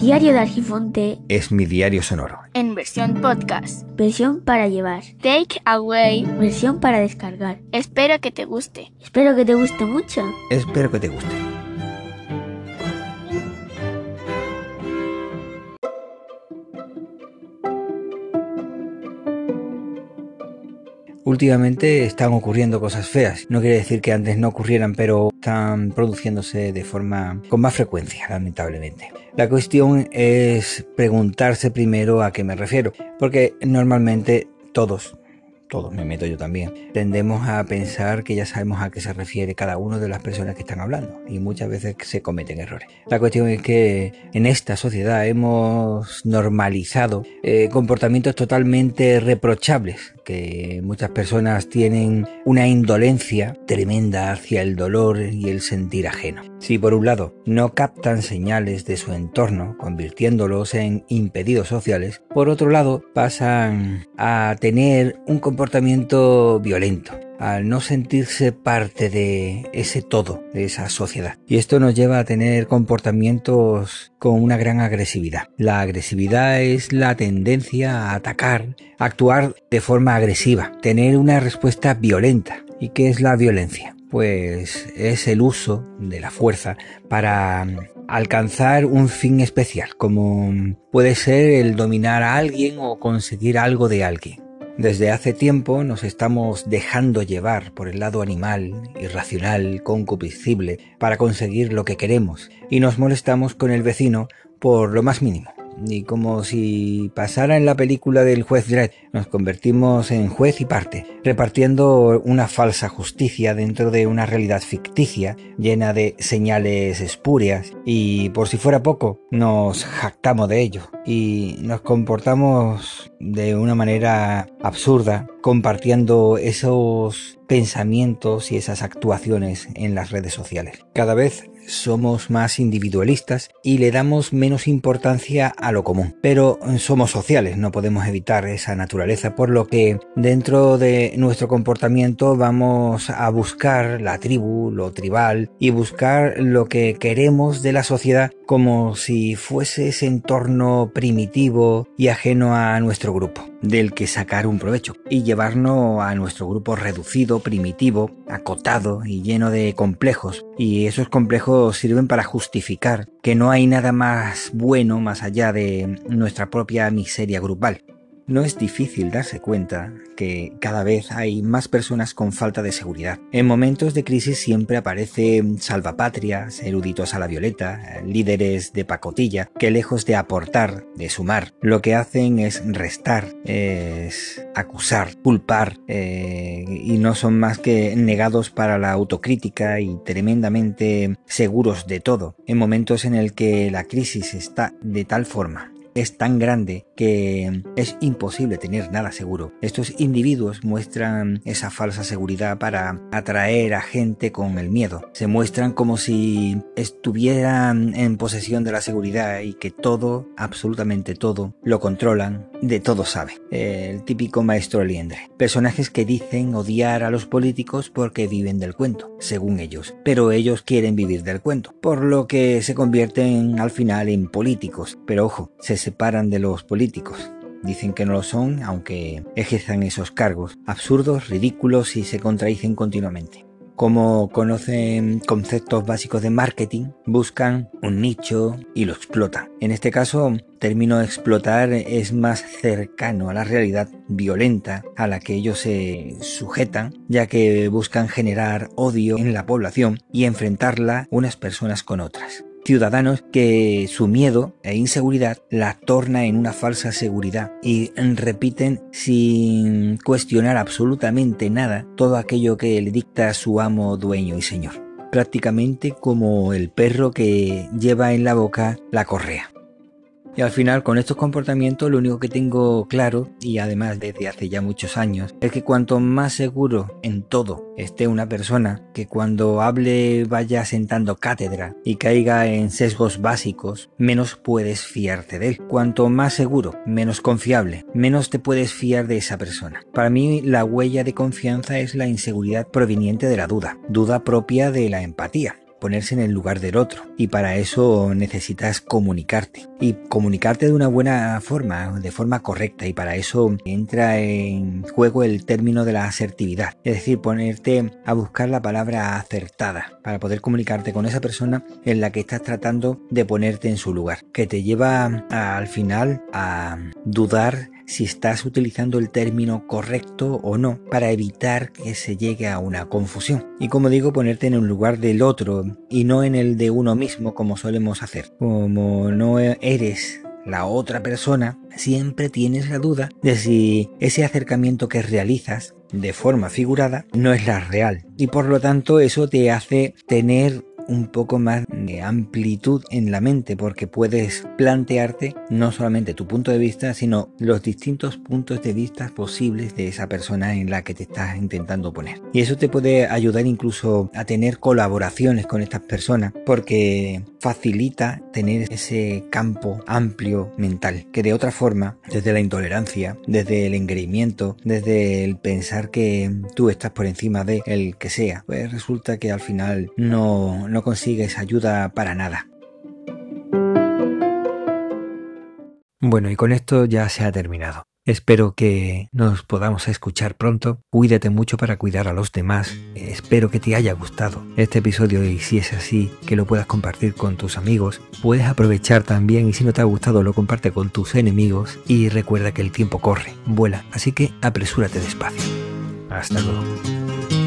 Diario de Argifonte es mi diario sonoro. En versión podcast. Versión para llevar. Take away. Versión para descargar. Espero que te guste. Espero que te guste mucho. Espero que te guste. Últimamente están ocurriendo cosas feas. No quiere decir que antes no ocurrieran, pero están produciéndose de forma con más frecuencia, lamentablemente. La cuestión es preguntarse primero a qué me refiero, porque normalmente todos, todos, me meto yo también, tendemos a pensar que ya sabemos a qué se refiere cada uno de las personas que están hablando y muchas veces se cometen errores. La cuestión es que en esta sociedad hemos normalizado eh, comportamientos totalmente reprochables que muchas personas tienen una indolencia tremenda hacia el dolor y el sentir ajeno. Si por un lado no captan señales de su entorno, convirtiéndolos en impedidos sociales, por otro lado pasan a tener un comportamiento violento al no sentirse parte de ese todo, de esa sociedad. Y esto nos lleva a tener comportamientos con una gran agresividad. La agresividad es la tendencia a atacar, a actuar de forma agresiva, tener una respuesta violenta. ¿Y qué es la violencia? Pues es el uso de la fuerza para alcanzar un fin especial, como puede ser el dominar a alguien o conseguir algo de alguien. Desde hace tiempo nos estamos dejando llevar por el lado animal, irracional, concupiscible, para conseguir lo que queremos, y nos molestamos con el vecino por lo más mínimo y como si pasara en la película del juez Dredd, nos convertimos en juez y parte, repartiendo una falsa justicia dentro de una realidad ficticia llena de señales espurias y por si fuera poco, nos jactamos de ello y nos comportamos de una manera absurda compartiendo esos pensamientos y esas actuaciones en las redes sociales. Cada vez somos más individualistas y le damos menos importancia a lo común. Pero somos sociales, no podemos evitar esa naturaleza, por lo que dentro de nuestro comportamiento vamos a buscar la tribu, lo tribal y buscar lo que queremos de la sociedad como si fuese ese entorno primitivo y ajeno a nuestro grupo, del que sacar un provecho y llevarnos a nuestro grupo reducido, primitivo, acotado y lleno de complejos. Y esos complejos sirven para justificar que no hay nada más bueno más allá de nuestra propia miseria grupal. No es difícil darse cuenta que cada vez hay más personas con falta de seguridad. En momentos de crisis siempre aparecen salvapatrias, eruditos a la violeta, líderes de pacotilla, que lejos de aportar, de sumar, lo que hacen es restar, es acusar, culpar, eh, y no son más que negados para la autocrítica y tremendamente seguros de todo, en momentos en el que la crisis está de tal forma es tan grande que es imposible tener nada seguro. Estos individuos muestran esa falsa seguridad para atraer a gente con el miedo. Se muestran como si estuvieran en posesión de la seguridad y que todo, absolutamente todo, lo controlan, de todo saben. El típico maestro liendre. Personajes que dicen odiar a los políticos porque viven del cuento, según ellos, pero ellos quieren vivir del cuento, por lo que se convierten al final en políticos. Pero ojo, se separan de los políticos. Dicen que no lo son, aunque ejerzan esos cargos, absurdos, ridículos y se contradicen continuamente. Como conocen conceptos básicos de marketing, buscan un nicho y lo explotan. En este caso, término explotar es más cercano a la realidad violenta a la que ellos se sujetan, ya que buscan generar odio en la población y enfrentarla unas personas con otras ciudadanos que su miedo e inseguridad la torna en una falsa seguridad y repiten sin cuestionar absolutamente nada todo aquello que le dicta su amo, dueño y señor. Prácticamente como el perro que lleva en la boca la correa. Y al final con estos comportamientos lo único que tengo claro, y además desde hace ya muchos años, es que cuanto más seguro en todo esté una persona, que cuando hable vaya sentando cátedra y caiga en sesgos básicos, menos puedes fiarte de él. Cuanto más seguro, menos confiable, menos te puedes fiar de esa persona. Para mí la huella de confianza es la inseguridad proveniente de la duda, duda propia de la empatía ponerse en el lugar del otro y para eso necesitas comunicarte y comunicarte de una buena forma, de forma correcta y para eso entra en juego el término de la asertividad, es decir, ponerte a buscar la palabra acertada para poder comunicarte con esa persona en la que estás tratando de ponerte en su lugar, que te lleva al final a dudar si estás utilizando el término correcto o no para evitar que se llegue a una confusión. Y como digo, ponerte en el lugar del otro y no en el de uno mismo como solemos hacer. Como no eres la otra persona, siempre tienes la duda de si ese acercamiento que realizas de forma figurada no es la real. Y por lo tanto eso te hace tener un poco más amplitud en la mente porque puedes plantearte no solamente tu punto de vista, sino los distintos puntos de vista posibles de esa persona en la que te estás intentando poner. Y eso te puede ayudar incluso a tener colaboraciones con estas personas porque facilita tener ese campo amplio mental que de otra forma, desde la intolerancia, desde el engreimiento, desde el pensar que tú estás por encima de el que sea, pues resulta que al final no, no consigues para nada. Bueno, y con esto ya se ha terminado. Espero que nos podamos escuchar pronto. Cuídate mucho para cuidar a los demás. Espero que te haya gustado este episodio y si es así, que lo puedas compartir con tus amigos. Puedes aprovechar también y si no te ha gustado lo comparte con tus enemigos y recuerda que el tiempo corre, vuela, así que apresúrate despacio. Hasta luego.